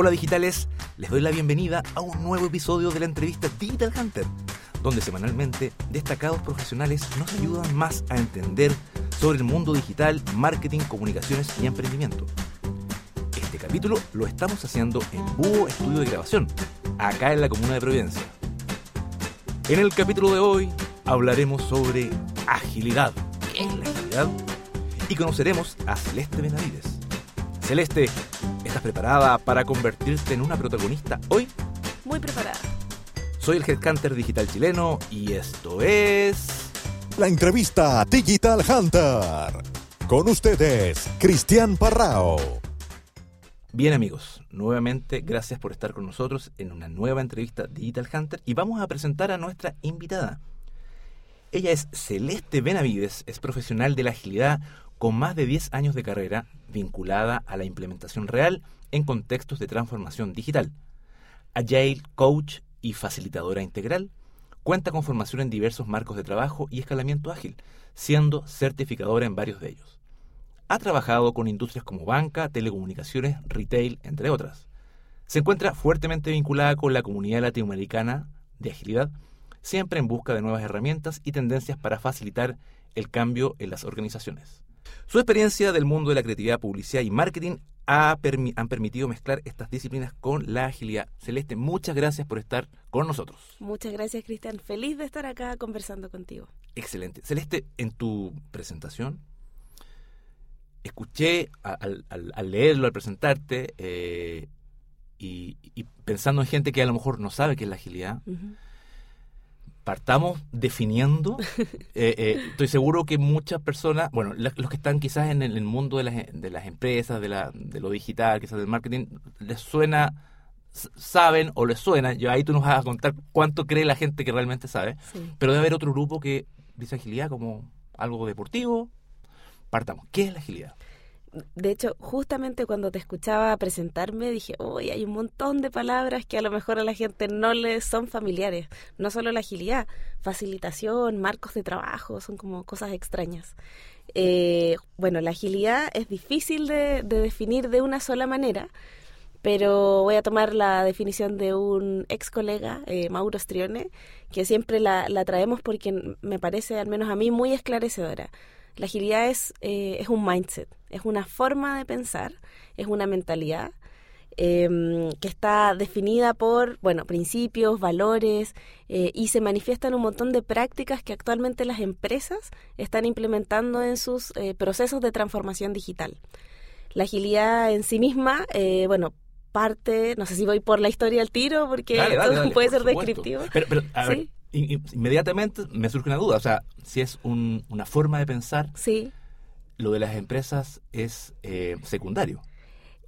Hola digitales, les doy la bienvenida a un nuevo episodio de la entrevista Digital Hunter, donde semanalmente destacados profesionales nos ayudan más a entender sobre el mundo digital, marketing, comunicaciones y emprendimiento. Este capítulo lo estamos haciendo en Búho Estudio de Grabación, acá en la comuna de Providencia. En el capítulo de hoy hablaremos sobre agilidad. ¿Qué es la agilidad? Y conoceremos a Celeste Benavides. Celeste, ¿estás preparada para convertirte en una protagonista hoy? Muy preparada. Soy el Headhunter Digital chileno y esto es... La entrevista Digital Hunter. Con ustedes, Cristian Parrao. Bien amigos, nuevamente gracias por estar con nosotros en una nueva entrevista Digital Hunter y vamos a presentar a nuestra invitada. Ella es Celeste Benavides, es profesional de la agilidad con más de 10 años de carrera vinculada a la implementación real en contextos de transformación digital. Agile, coach y facilitadora integral, cuenta con formación en diversos marcos de trabajo y escalamiento ágil, siendo certificadora en varios de ellos. Ha trabajado con industrias como banca, telecomunicaciones, retail, entre otras. Se encuentra fuertemente vinculada con la comunidad latinoamericana de agilidad, siempre en busca de nuevas herramientas y tendencias para facilitar el cambio en las organizaciones. Su experiencia del mundo de la creatividad, publicidad y marketing ha han permitido mezclar estas disciplinas con la agilidad. Celeste, muchas gracias por estar con nosotros. Muchas gracias, Cristian. Feliz de estar acá conversando contigo. Excelente. Celeste, en tu presentación, escuché al, leerlo, al presentarte, eh, y, pensando en gente que a lo mejor no sabe qué es la agilidad, partamos definiendo. Eh, eh, estoy seguro que muchas personas, bueno, los que están quizás en el, mundo de las, de las empresas, de, la, de lo digital, quizás del marketing, les suena, saben o les suena, yo ahí tú nos vas a contar cuánto cree la gente que realmente sabe, pero debe haber otro grupo que dice agilidad como algo deportivo. Partamos, ¿qué es la agilidad? De hecho, justamente cuando te escuchaba presentarme, dije, uy, hay un montón de palabras que a lo mejor a la gente no le son familiares. No solo la agilidad, facilitación, marcos de trabajo, son como cosas extrañas. Eh, bueno, la agilidad es difícil de, definir de una sola manera, pero voy a tomar la definición de un ex colega, eh, Mauro Strione, que siempre la, la traemos porque me parece, al menos a mí, muy esclarecedora. La agilidad es, eh, es un mindset, es una forma de pensar, es una mentalidad em, que está definida por, bueno, principios, valores eh, y se manifiesta en un montón de prácticas que actualmente las empresas están implementando en sus eh, procesos de transformación digital. La agilidad en sí misma, bueno, parte, no sé si voy por la historia al tiro, porque puede ser descriptivo. Pero, inmediatamente me surge una duda, o sea, si es una forma de pensar, sí. lo de las empresas es eh, secundario.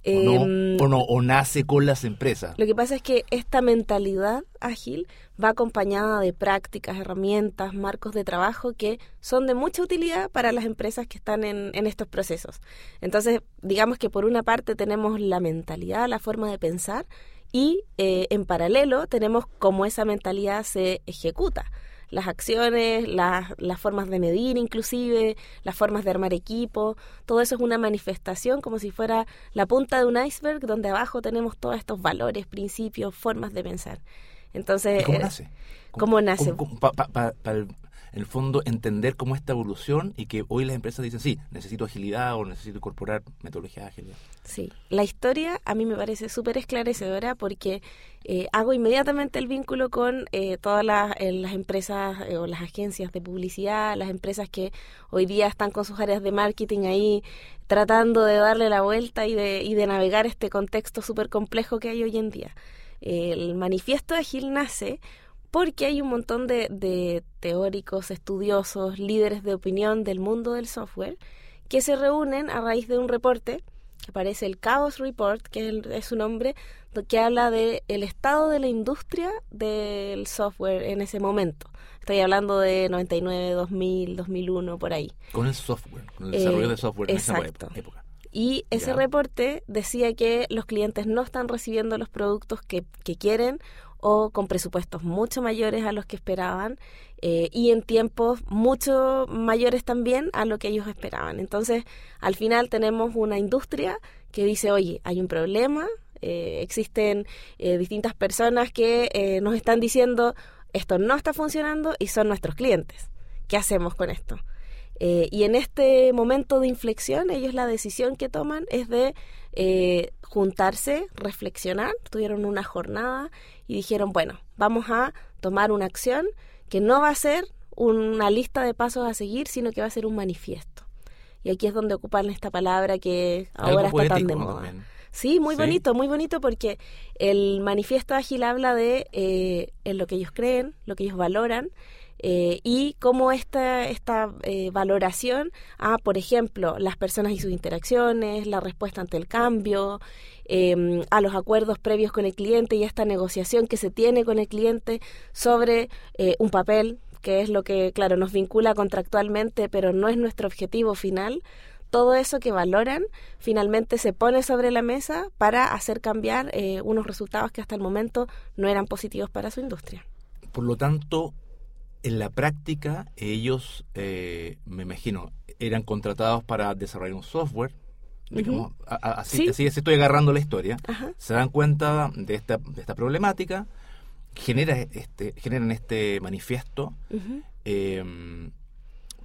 Em, o, no, o, nace con las empresas. Lo que pasa es que esta mentalidad ágil va acompañada de prácticas, herramientas, marcos de trabajo que son de mucha utilidad para las empresas que están en, en estos procesos. Entonces, digamos que por una parte tenemos la mentalidad, la forma de pensar, y eh, en paralelo tenemos cómo esa mentalidad se ejecuta. Las acciones, las, las formas de medir inclusive, las formas de armar equipo, todo eso es una manifestación como si fuera la punta de un iceberg donde abajo tenemos todos estos valores, principios, formas de pensar. Entonces, ¿Cómo eh, nace? ¿Cómo, nace? En el fondo entender cómo esta evolución y que hoy las empresas dicen, sí, necesito agilidad o necesito incorporar metodologías agilidad. Sí, la historia a mí me parece súper esclarecedora porque eh, hago inmediatamente el vínculo con eh, todas las, eh, empresas o las agencias de publicidad, las empresas que hoy día están con sus áreas de marketing ahí tratando de darle la vuelta y de, y de navegar este contexto súper complejo que hay hoy en día. El manifiesto de Agil nace porque hay un montón de, teóricos, estudiosos, líderes de opinión del mundo del software que se reúnen a raíz de un reporte que aparece el Chaos Report, que es, su nombre, que habla del el estado de la industria del software en ese momento. Estoy hablando de 99, 2000, 2001, por ahí. Con el software, con el desarrollo de software en esa época. Y ese reporte decía que los clientes no están recibiendo los productos que, que quieren o con presupuestos mucho mayores a los que esperaban eh, y en tiempos mucho mayores también a lo que ellos esperaban. Entonces, al final tenemos una industria que dice, oye, hay un problema, existen distintas personas que nos están diciendo esto no está funcionando y son nuestros clientes. ¿Qué hacemos con esto? y en este momento de inflexión, ellos la decisión que toman es de juntarse, reflexionar, tuvieron una jornada y dijeron, bueno, vamos a tomar una acción que no va a ser una lista de pasos a seguir, sino que va a ser un manifiesto. Y aquí es donde ocupan esta palabra que ahora está tan de moda. Sí, muy bonito, muy bonito porque el manifiesto ágil habla de eh, en lo que ellos creen, lo que ellos valoran eh, y cómo esta, esta eh, valoración a, por ejemplo, las personas y sus interacciones, la respuesta ante el cambio, em, a los acuerdos previos con el cliente y esta negociación que se tiene con el cliente sobre eh, un papel, que es lo que, claro, nos vincula contractualmente, pero no es nuestro objetivo final. Todo eso que valoran finalmente se pone sobre la mesa para hacer cambiar unos resultados que hasta el momento no eran positivos para su industria. Por lo tanto, en la práctica, ellos, eh, me imagino, eran contratados para desarrollar un software. así, así, estoy agarrando la historia. Se dan cuenta de esta, de esta problemática, genera este, generan este manifiesto, em,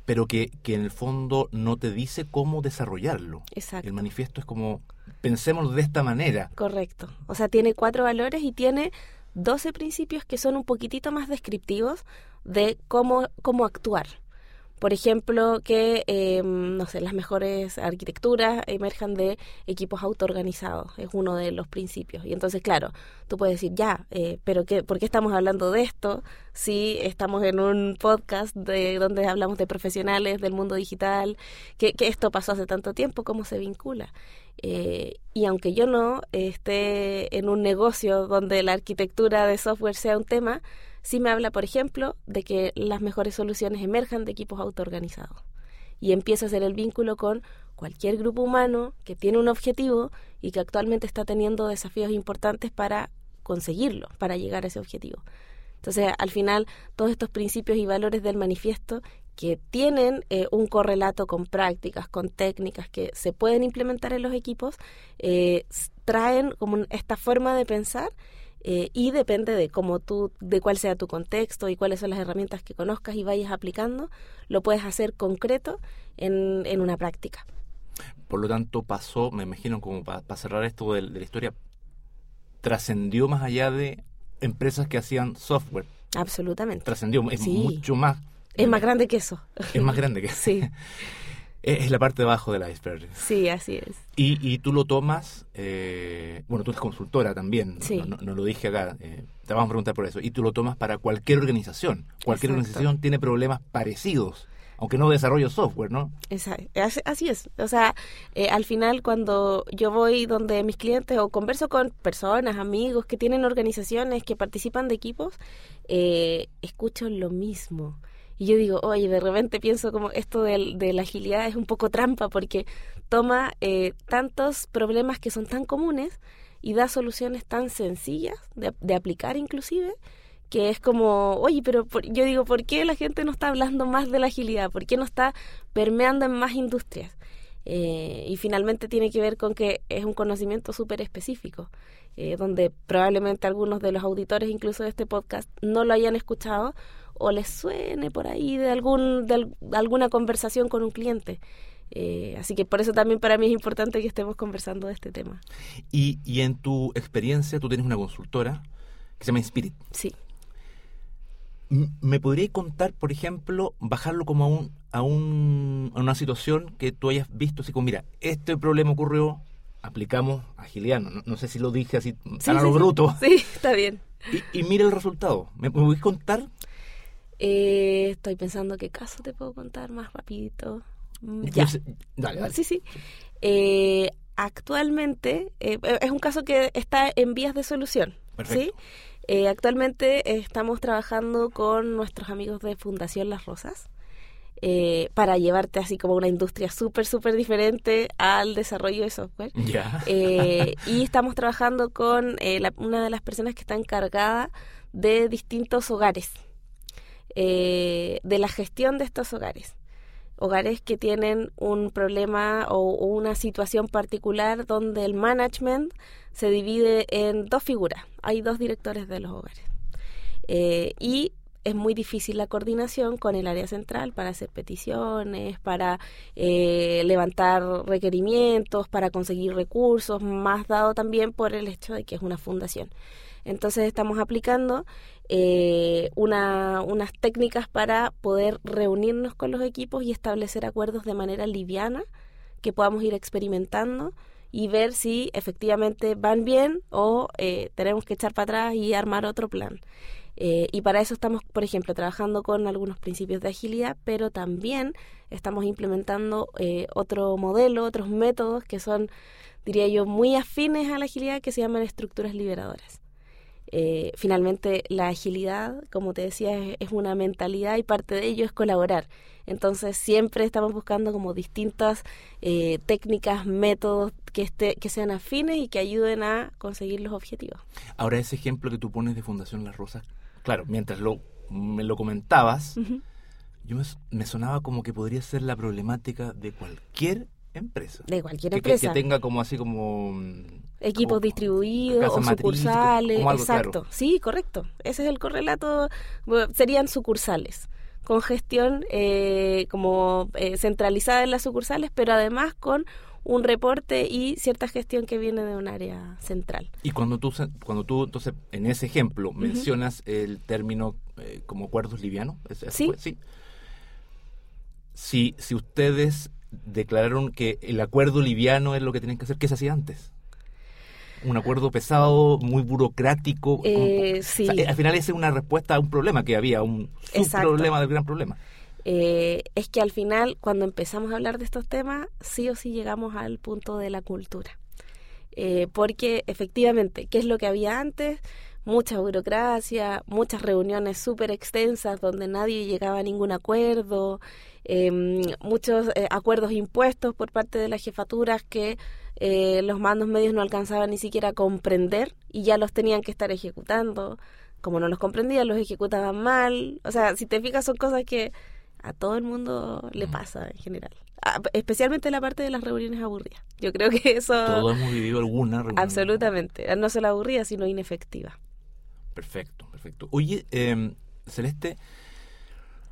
pero que, que, en el fondo no te dice cómo desarrollarlo. Exacto. El manifiesto es como, pensemos de esta manera. Correcto. O sea, tiene cuatro valores y tiene 12 principios que son un poquitito más descriptivos de cómo, cómo actuar. Por ejemplo, que eh, no sé, las mejores arquitecturas emerjan de equipos autoorganizados, es uno de los principios. Y entonces, claro, tú puedes decir, ya, eh, pero qué, ¿por qué estamos hablando de esto si estamos en un podcast de donde hablamos de profesionales del mundo digital, que, que esto pasó hace tanto tiempo, cómo se vincula? Eh, y aunque yo no esté en un negocio donde la arquitectura de software sea un tema, sí me habla, por ejemplo, de que las mejores soluciones emerjan de equipos autoorganizados. Y empieza a hacer el vínculo con cualquier grupo humano que tiene un objetivo y que actualmente está teniendo desafíos importantes para conseguirlo, para llegar a ese objetivo. Entonces, al final, todos estos principios y valores del manifiesto que tienen eh, un correlato con prácticas, con técnicas que se pueden implementar en los equipos, eh, traen como esta forma de pensar eh, y depende de cómo tú, de cuál sea tu contexto y cuáles son las herramientas que conozcas y vayas aplicando, lo puedes hacer concreto en, en una práctica. Por lo tanto, pasó, me imagino, como para cerrar esto de, la historia, trascendió más allá de empresas que hacían software. Absolutamente. Trascendió, es mucho más. Es más grande que eso. Es más grande que eso. Sí. Es la parte de abajo del iceberg. Sí, así es. Y, y tú lo tomas, eh, bueno, tú eres consultora también, sí. no, lo dije acá, eh, te vamos a preguntar por eso, y tú lo tomas para cualquier organización. Cualquier organización tiene problemas parecidos, aunque no desarrollo software, ¿no? Exacto. Así es. O sea, eh, al final cuando yo voy donde mis clientes o converso con personas, amigos que tienen organizaciones, que participan de equipos, escucho lo mismo y yo digo, oye, de repente pienso como esto de, de la agilidad es un poco trampa porque toma eh, tantos problemas que son tan comunes y da soluciones tan sencillas de, de aplicar inclusive que es como, oye, pero yo digo, ¿por qué la gente no está hablando más de la agilidad? ¿Por qué no está permeando en más industrias? Eh, y finalmente tiene que ver con que es un conocimiento súper específico, eh, donde probablemente algunos de los auditores incluso de este podcast no lo hayan escuchado o les suene por ahí de, algún, de, alguna conversación con un cliente. Eh, así que por eso también para mí es importante que estemos conversando de este tema. Y, y en tu experiencia, tú tienes una consultora que se llama Inspirit. Sí. ¿Me podrías contar, por ejemplo, bajarlo como a, un, a, un, a una situación que tú hayas visto así como, mira, este problema ocurrió, aplicamos agilidad, no, no sé si lo dije así tan a lo bruto. Sí, está bien. Y, y mira el resultado. ¿Me, ¿Me contar eh, estoy pensando qué caso te puedo contar más rapidito. Mm, ya. dale, Sí, sí. Eh, actualmente eh, es un caso que está en vías de solución. ¿sí? Eh, actualmente estamos trabajando con nuestros amigos de Fundación Las Rosas. Eh, para llevarte así como una industria súper, súper diferente al desarrollo de software. Eh, y estamos trabajando con la, una de las personas que está encargada de distintos hogares. Eh, de la gestión de estos hogares. hogares que tienen un problema o, una situación particular donde el management se divide en dos figuras. Hay dos directores de los hogares. Eh, y es muy difícil la coordinación con el área central para hacer peticiones, para eh, levantar requerimientos, para conseguir recursos, más dado también por el hecho de que es una fundación. Entonces estamos aplicando eh, una, unas técnicas para poder reunirnos con los equipos y establecer acuerdos de manera liviana que podamos ir experimentando y ver si efectivamente van bien o eh, tenemos que echar para atrás y armar otro plan. Eh, y para eso estamos, por ejemplo, trabajando con algunos principios de agilidad, pero también estamos implementando otro modelo, otros métodos que son, diría yo, muy afines a la agilidad que se llaman estructuras liberadoras. Eh, finalmente la agilidad, como te decía, es, una mentalidad y parte de ello es colaborar. Entonces siempre estamos buscando como distintas eh, técnicas, métodos que, esté, que sean afines y que ayuden a conseguir los objetivos. Ahora ese ejemplo que tú pones de Fundación Las Rosas, claro, mientras lo, me lo comentabas, yo me, sonaba como que podría ser la problemática de cualquier empresa. De cualquier empresa. que tenga como así como equipos distribuidos o sucursales. exacto, sí, correcto. Ese es el correlato. serían sucursales con gestión eh, como eh, centralizada en las sucursales, pero además con un reporte y cierta gestión que viene de un área central. Y cuando tú, cuando tú entonces, en ese ejemplo, mencionas el término eh, como acuerdos livianos, ¿Sí? sí. Si, si ustedes declararon que el acuerdo liviano es lo que tienen que hacer, ¿qué se hacía antes? un acuerdo pesado, muy burocrático. Eh, sí. al final esa es una respuesta a un problema que había, un problema del gran problema. Eh, es que al final, cuando empezamos a hablar de estos temas, sí o sí llegamos al punto de la cultura. Eh, porque efectivamente, ¿qué es lo que había antes? Mucha burocracia, muchas reuniones súper extensas donde nadie llegaba a ningún acuerdo, em, muchos acuerdos impuestos por parte de las jefaturas que eh, los mandos medios no alcanzaban ni siquiera a comprender y ya los tenían que estar ejecutando. Como no los comprendían, los ejecutaban mal. O sea, si te fijas, son cosas que a todo el mundo le pasa en general. especialmente la parte de las reuniones aburridas. Yo creo que eso... Todos hemos vivido alguna reunión. Absolutamente. No solo aburrida, sino inefectiva. Perfecto, perfecto. Oye, eh, Celeste,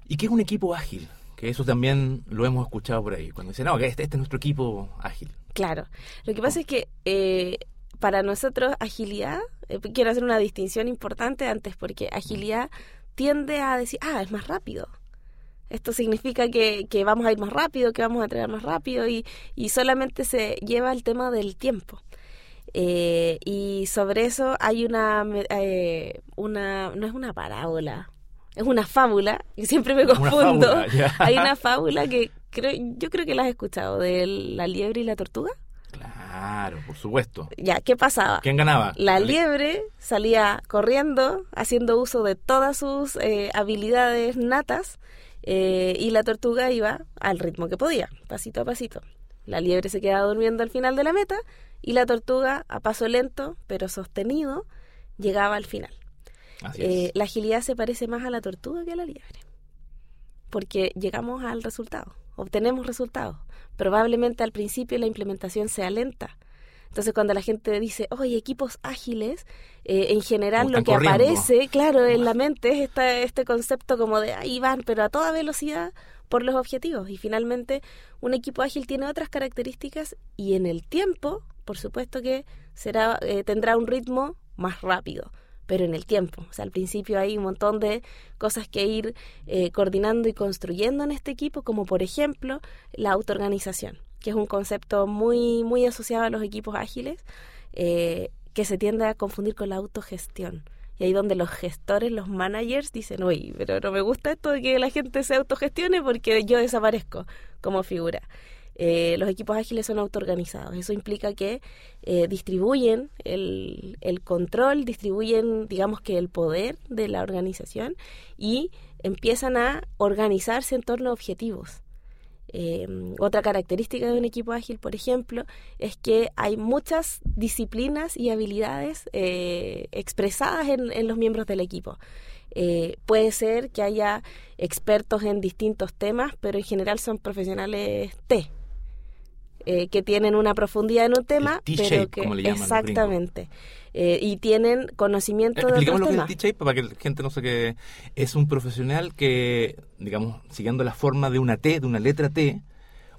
¿y qué es un equipo ágil? Eso también lo hemos escuchado por ahí. Cuando dicen, no, que este, este es nuestro equipo ágil. Claro. Lo que pasa es que eh, para nosotros agilidad, eh, quiero hacer una distinción importante antes, porque agilidad tiende a decir, ah, es más rápido. Esto significa que, que vamos a ir más rápido, que vamos a entregar más rápido y, y solamente se lleva el tema del tiempo. Eh, y sobre eso hay una, una, no es una parábola, es una fábula, y siempre me confundo. hay una fábula que creo, yo creo que la has escuchado, de la liebre y la tortuga. Claro, por supuesto. Ya, ¿qué pasaba? ¿Quién ganaba? La liebre salía corriendo, haciendo uso de todas sus eh, habilidades natas, eh, y la tortuga iba al ritmo que podía, pasito a pasito. La liebre se quedaba durmiendo al final de la meta, y la tortuga, a paso lento, pero sostenido, llegaba al final. Eh, la agilidad se parece más a la tortuga que a la liebre, porque llegamos al resultado obtenemos resultados. Probablemente al principio la implementación sea lenta. Entonces cuando la gente dice, oye, equipos ágiles, eh, en general lo que aparece, claro, en la mente es este, este concepto como de ahí van, pero a toda velocidad por los objetivos. Y finalmente un equipo ágil tiene otras características y en el tiempo, por supuesto que será, eh, tendrá un ritmo más rápido pero en el tiempo. O sea, al principio hay un montón de cosas que ir eh, coordinando y construyendo en este equipo, como por ejemplo la autoorganización, que es un concepto muy, muy asociado a los equipos ágiles, eh, que se tiende a confundir con la autogestión. Y ahí donde los gestores, los managers dicen, uy, pero no me gusta esto de que la gente se autogestione porque yo desaparezco como figura. Eh, los equipos ágiles son autoorganizados. Eso implica que eh, distribuyen el, control, distribuyen, digamos que el poder de la organización y empiezan a organizarse en torno a objetivos. Eh, otra característica de un equipo ágil, por ejemplo, es que hay muchas disciplinas y habilidades expresadas en, en, los miembros del equipo. Eh, puede ser que haya expertos en distintos temas, pero en general son profesionales T, eh, que tienen una profundidad en un tema, pero que como le llaman exactamente eh, y tienen conocimiento Eh, de Expliquemos otros lo que es temas. para que la gente no sé qué. Es un profesional que, digamos, siguiendo la forma de una T, de una letra T,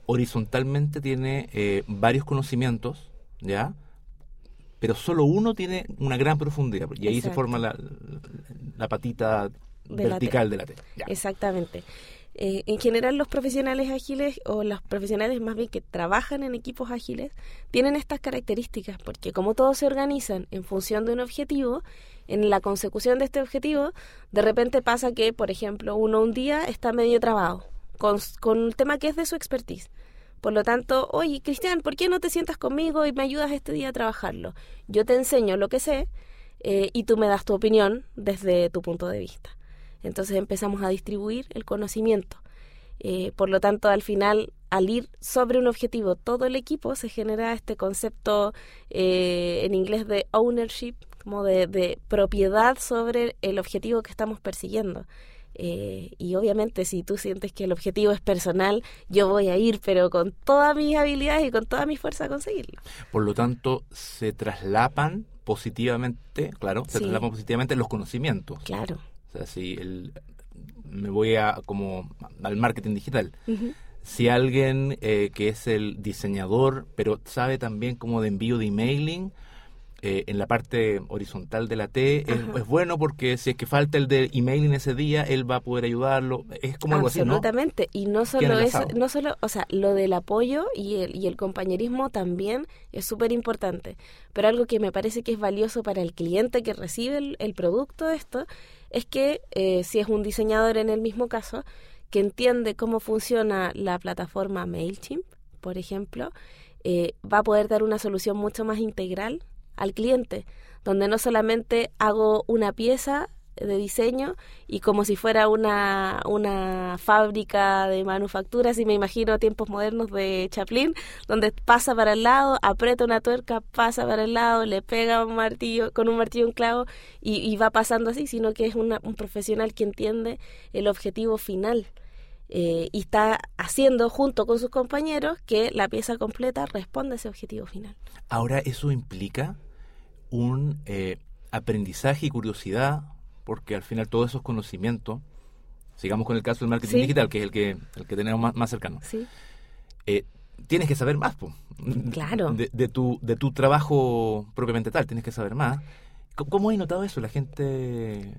horizontalmente tiene eh, varios conocimientos, ¿ya? Pero solo uno tiene una gran profundidad. Y ahí se forma la, la patita De la vertical de la T. Ya. Exactamente. Eh, en general los profesionales ágiles o los profesionales más bien que trabajan en equipos ágiles tienen estas características porque como todos se organizan en función de un objetivo, en la consecución de este objetivo, de repente pasa que, por ejemplo, uno un día está medio trabado con, con un tema que es de su expertise. Por lo tanto, oye, Cristian, ¿por qué no te sientas conmigo y me ayudas este día a trabajarlo? Yo te enseño lo que sé eh, y tú me das tu opinión desde tu punto de vista. Entonces empezamos a distribuir el conocimiento. Eh, por lo tanto, al final, al ir sobre un objetivo todo el equipo, se genera este concepto eh, en inglés de ownership, como de, de propiedad sobre el objetivo que estamos persiguiendo. Eh, y obviamente si tú sientes que el objetivo es personal, yo voy a ir, pero con todas mis habilidades y con toda mi fuerza a conseguirlo. Por lo tanto, se traslapan positivamente, claro, se Sí. traslapan positivamente los conocimientos. Claro. O sea, si el, me voy a como al marketing digital. Si alguien eh, que es el diseñador, pero sabe también como de envío de emailing, eh, en la parte horizontal de la T, es, bueno porque si es que falta el de emailing ese día, él va a poder ayudarlo. Es como algo así, ¿no? Absolutamente. Y no solo eso, no solo, o sea, lo del apoyo y el, y el compañerismo también es súper importante. Pero algo que me parece que es valioso para el cliente que recibe el, el producto de esto es que eh, si es un diseñador en el mismo caso, que entiende cómo funciona la plataforma MailChimp, por ejemplo, eh, va a poder dar una solución mucho más integral al cliente, donde no solamente hago una pieza de diseño y como si fuera una, una fábrica de manufacturas y me imagino tiempos modernos de Chaplin, donde pasa para el lado, aprieta una tuerca, pasa para el lado, le pega un martillo, con un martillo un clavo y, va pasando así, sino que es una- un profesional que entiende el objetivo final. eh, y está haciendo junto con sus compañeros que la pieza completa responda a ese objetivo final. Ahora, eso implica un eh, aprendizaje y curiosidad, porque al final todos esos conocimientos, sigamos con el caso del marketing Sí. digital, que es el que, el que tenemos más, más cercano, ¿sí? eh, tienes que saber más, po. Claro. De, de tu, de tu trabajo propiamente tal, tienes que saber más. ¿Cómo- ¿Cómo has notado eso? ¿La gente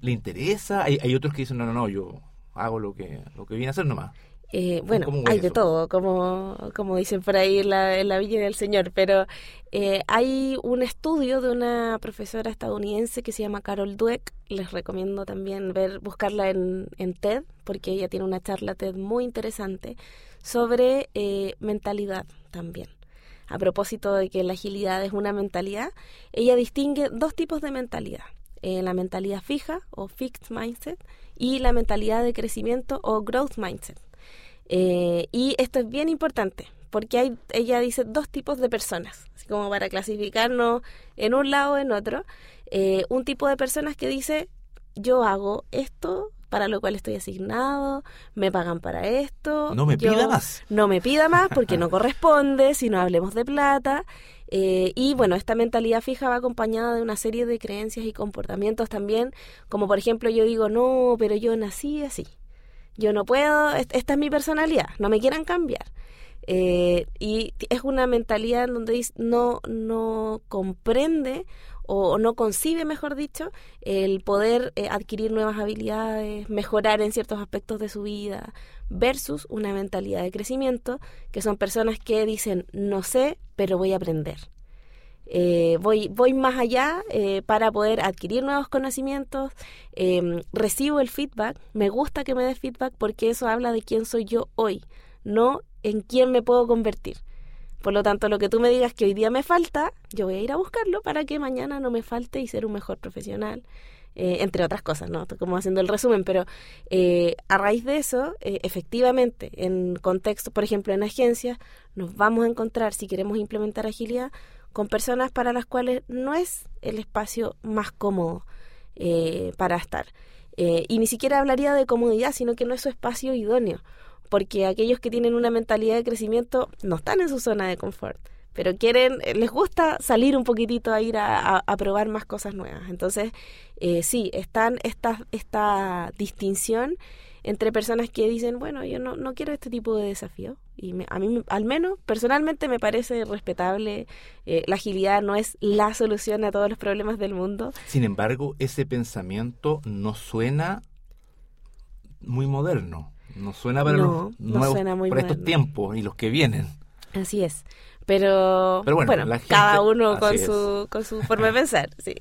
le interesa? Hay, hay otros que dicen, no, no, no, yo hago lo que, lo que vine a hacer nomás. Eh, bueno, ¿Cómo ves hay de todo, como, como dicen por ahí en la, en la Villa del Señor, pero eh, hay un estudio de una profesora estadounidense que se llama Carol Dweck, les recomiendo también ver, buscarla en, en TED, porque ella tiene una charla TED muy interesante sobre eh, mentalidad también. A propósito de que la agilidad es una mentalidad, ella distingue dos tipos de mentalidad. eh, la mentalidad fija o fixed mindset y la mentalidad de crecimiento o growth mindset. Eh, y esto es bien importante, porque hay, ella dice dos tipos de personas, así como para clasificarnos en un lado o en otro. Eh, un tipo de personas que dice, yo hago esto para lo cual estoy asignado, me pagan para esto. No me yo- pida más. No me pida más porque no corresponde, si no hablemos de plata. Eh, y bueno, esta mentalidad fija va acompañada de una serie de creencias y comportamientos también, como por ejemplo yo digo, no, pero yo nací así yo no puedo, est- esta es mi personalidad, no me quieran cambiar. Eh, y es una mentalidad en donde no, no comprende o, o no concibe, mejor dicho, el poder eh, adquirir nuevas habilidades, mejorar en ciertos aspectos de su vida, versus una mentalidad de crecimiento, que son personas que dicen, no sé, pero voy a aprender. Eh, voy, voy más allá eh, para poder adquirir nuevos conocimientos, eh, recibo el feedback, me gusta que me dé feedback porque eso habla de quién soy yo hoy, no en quién me puedo convertir. Por lo tanto, lo que tú me digas que hoy día me falta, yo voy a ir a buscarlo para que mañana no me falte y ser un mejor profesional, eh, entre otras cosas, ¿no? Como haciendo el resumen, pero eh, a raíz de eso, eh, efectivamente, en contexto, por ejemplo, en agencias, nos vamos a encontrar, si queremos implementar agilidad, con personas para las cuales no es el espacio más cómodo. eh, para estar. Eh, y ni siquiera hablaría de comodidad, sino que no es su espacio idóneo, porque aquellos que tienen una mentalidad de crecimiento no están en su zona de confort pero quieren, eh, les gusta salir un poquitito a ir a, probar más cosas nuevas. Entonces, eh, sí, están esta, esta distinción entre personas que dicen, bueno, yo no, no quiero este tipo de desafío. Y a mí, al menos, personalmente me parece respetable. Eh, la agilidad no es la solución a todos los problemas del mundo. Sin embargo, ese pensamiento no suena muy moderno. No suena para los nuevos, para estos tiempos y los que vienen. Así es. Pero, bueno, cada uno con su, con su forma de pensar, sí.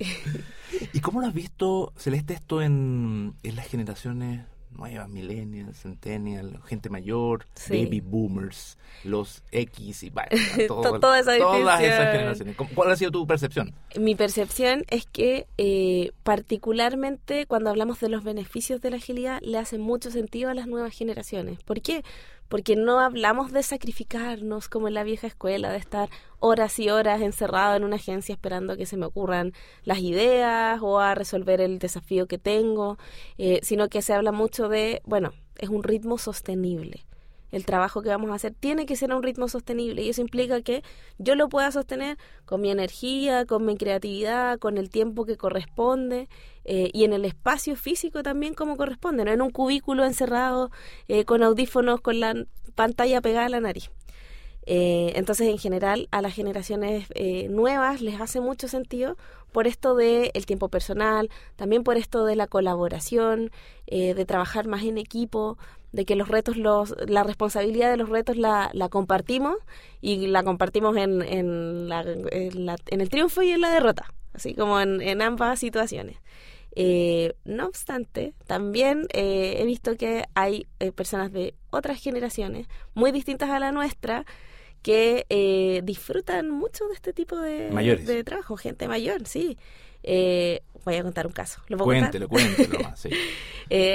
¿Y cómo lo has visto, Celeste, esto en, en las generaciones nuevas, millennials, centennials, gente mayor, baby boomers, los X y bueno, todas esas generaciones. ¿Cuál ha sido tu percepción? Mi percepción es que eh, particularmente cuando hablamos de los beneficios de la agilidad le hace mucho sentido a las nuevas generaciones. ¿Por qué? Porque no hablamos de sacrificarnos como en la vieja escuela, de estar horas y horas encerrado en una agencia esperando que se me ocurran las ideas o a resolver el desafío que tengo, eh, sino que se habla mucho de, bueno, es un ritmo sostenible. El trabajo que vamos a hacer tiene que ser a un ritmo sostenible y eso implica que yo lo pueda sostener con mi energía, con mi creatividad, con el tiempo que corresponde eh, y en el espacio físico también como corresponde, no en un cubículo encerrado eh, con audífonos con la pantalla pegada a la nariz. Eh, entonces, en general, a las generaciones nuevas les hace mucho sentido por esto del el tiempo personal, también por esto de la colaboración, de trabajar más en equipo, de que los retos, los, la responsabilidad de los retos la, la compartimos y la compartimos en, en, la, en, el triunfo y en la derrota, así como en, en ambas situaciones. Eh, no obstante, también eh, he visto que hay eh, personas de otras generaciones muy distintas a la nuestra que disfrutan mucho de este tipo de, de trabajo, gente mayor, sí. Voy a contar un caso. ¿Lo cuéntelo, cuéntelo sí.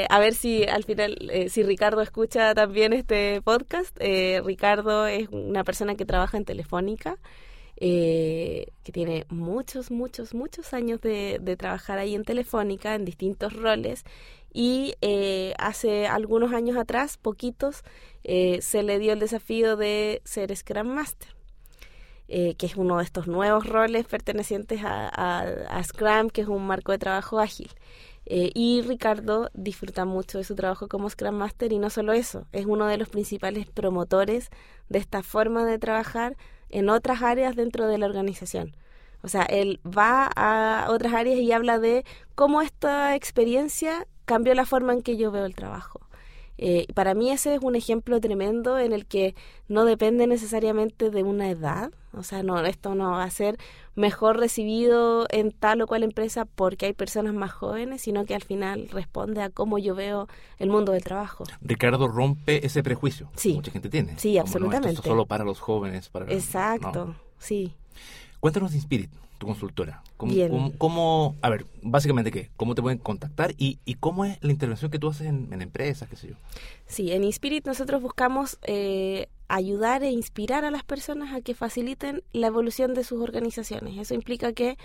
a ver si al final, si Ricardo escucha también este podcast. Ricardo es una persona que trabaja en Telefónica eh, que tiene muchos, muchos, muchos años de, trabajar ahí en Telefónica en distintos roles y eh, hace algunos años atrás, poquitos, eh, se le dio el desafío de ser Scrum Master. Que es uno de estos nuevos roles pertenecientes a, Scrum, que es un marco de trabajo ágil. y Ricardo disfruta mucho de su trabajo como Scrum Master y no solo eso, es uno de los principales promotores de esta forma de trabajar en otras áreas dentro de la organización. O sea, él va a otras áreas y habla de cómo esta experiencia cambió la forma en que yo veo el trabajo. Eh, para mí ese es un ejemplo tremendo en el que no depende necesariamente de una edad, o sea, no, esto no va a ser mejor recibido en tal o cual empresa porque hay personas más jóvenes, sino que al final responde a cómo yo veo el mundo del trabajo. Ricardo rompe ese prejuicio sí. mucha gente tiene. Sí, absolutamente. esto es solo para los jóvenes. Para Exacto, sí. Cuéntanos de Spirit, tu consultora. ¿Cómo, Cómo, a ver, básicamente qué? ¿Cómo te pueden contactar y, y cómo es la intervención que tú haces en, empresas, qué sé yo? Sí, en Inspirit nosotros buscamos eh, ayudar e inspirar a las personas a que faciliten la evolución de sus organizaciones. Eso implica que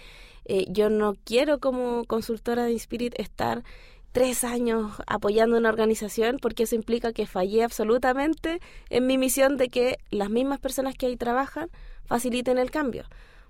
eh, yo no quiero como consultora de Inspirit estar tres años apoyando una organización porque eso implica que fallé absolutamente en mi misión de que las mismas personas que ahí trabajan faciliten el cambio.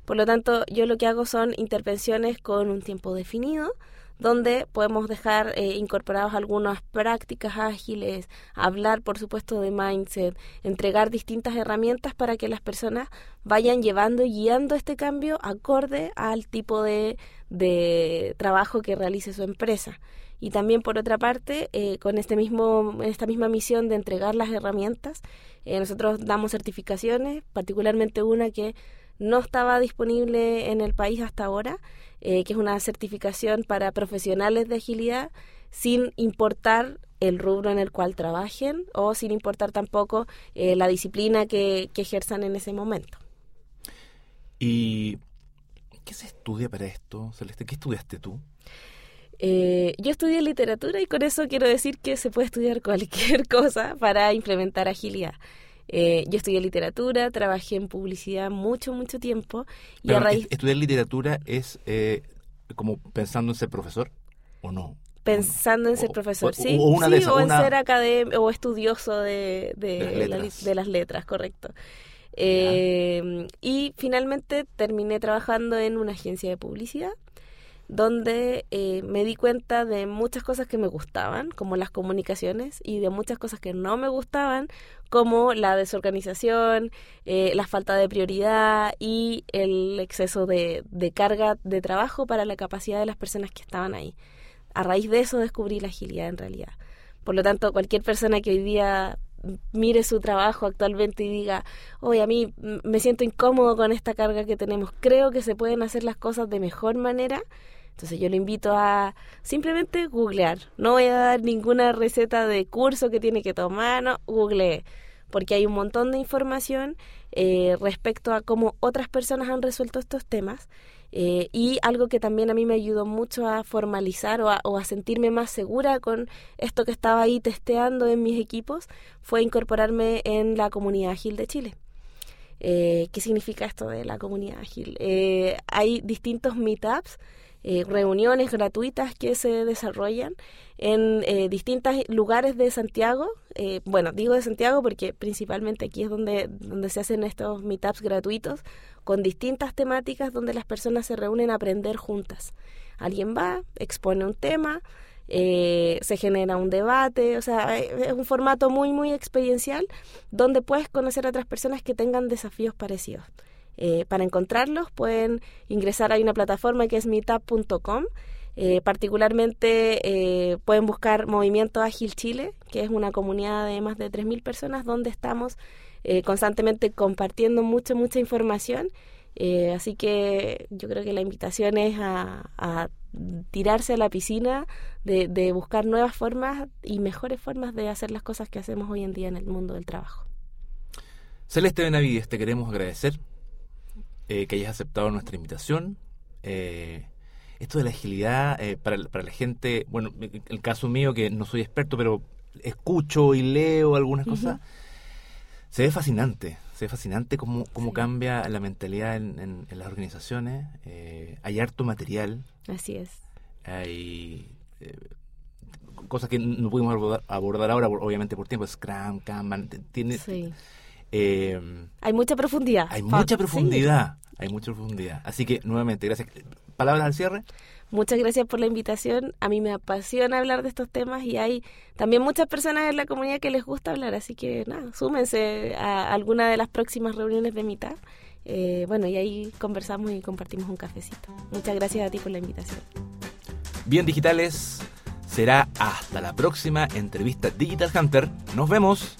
Por lo tanto, yo lo que hago son intervenciones con un tiempo definido, donde podemos dejar eh, incorporados algunas prácticas ágiles, hablar, por supuesto, de mindset, entregar distintas herramientas para que las personas vayan llevando y guiando este cambio acorde al tipo de, de trabajo que realice su empresa. Y también, por otra parte, eh, con este mismo, esta misma misión de entregar las herramientas, eh, nosotros damos certificaciones, particularmente una que no estaba disponible en el país hasta ahora, eh, que es una certificación para profesionales de agilidad sin importar el rubro en el cual trabajen o sin importar tampoco eh, la disciplina que, ejerzan en ese momento. ¿Y qué se estudia para esto, Celeste? ¿Qué estudiaste tú? Eh, yo estudié literatura y con eso quiero decir que se puede estudiar cualquier cosa para implementar agilidad. Eh, yo estudié literatura, trabajé en publicidad mucho, mucho tiempo. Y a raíz... ¿Estudiar literatura es eh, como pensando en ser profesor? ¿O no? Pensando en ser O- profesor, o- sí, o una sí, esas, o en una- ser académico o estudioso de, de, De las la de las letras, correcto. Eh, y finalmente terminé trabajando en una agencia de publicidad donde eh, me di cuenta de muchas cosas que me gustaban, como las comunicaciones, y de muchas cosas que no me gustaban, como la desorganización, eh, la falta de prioridad y el exceso de, de carga de trabajo para la capacidad de las personas que estaban ahí. A raíz de eso descubrí la agilidad en realidad. Por lo tanto, cualquier persona que hoy día mire su trabajo actualmente y diga, oye, a mí me siento incómodo con esta carga que tenemos, creo que se pueden hacer las cosas de mejor manera, entonces yo le invito a simplemente googlear. No voy a dar ninguna receta de curso que tiene que tomar, no, googlee. Porque hay un montón de información eh, respecto a cómo otras personas han resuelto estos temas. Eh, y algo que también a mí me ayudó mucho a formalizar o a, o a sentirme más segura con esto que estaba ahí testeando en mis equipos fue incorporarme en la comunidad ágil de Chile. Eh, ¿Qué significa esto de la comunidad ágil? Eh, hay distintos meetups eh, reuniones gratuitas que se desarrollan en eh, distintos lugares de Santiago. Eh, bueno, digo de Santiago porque principalmente aquí es donde, donde se hacen estos meetups gratuitos con distintas temáticas donde las personas se reúnen a aprender juntas. Alguien va, expone un tema, eh, se genera un debate, o sea, eh, es un formato muy, muy experiencial donde puedes conocer a otras personas que tengan desafíos parecidos. Eh, para encontrarlos pueden ingresar a una plataforma que es meetup.com. Eh, particularmente eh, pueden buscar Movimiento Ágil Chile, que es una comunidad de más de 3.000 personas donde estamos constantemente compartiendo mucha, mucha información. Así que yo creo que la invitación es a, a tirarse a la piscina de, de buscar nuevas formas y mejores formas de hacer las cosas que hacemos hoy en día en el mundo del trabajo. Celeste Benavides, te queremos agradecer eh, que hayas aceptado nuestra invitación. Eh, esto de la agilidad eh, para, para la gente, bueno, el caso mío que no soy experto, pero escucho y leo algunas cosas, se ve fascinante, se ve fascinante cómo, cómo Sí. cambia la mentalidad en, en- en las organizaciones. Eh, hay harto material, Así es. hay eh, cosas que no pudimos abordar, abordar ahora, obviamente por tiempo, Scrum, Kanban, tiene... Sí. Eh, Hay mucha profundidad. hay mucha sí. profundidad, hay mucha profundidad. Así que, nuevamente, gracias. ¿Palabras al cierre? Muchas gracias por la invitación. A mí me apasiona hablar de estos temas y hay también muchas personas en la comunidad que les gusta hablar, así que nada, súmense a alguna de las próximas reuniones de mitad. Eh, bueno, y ahí conversamos y compartimos un cafecito. Muchas gracias a ti por la invitación. Bien, digitales, será hasta la próxima entrevista Digital Hunter. Nos vemos.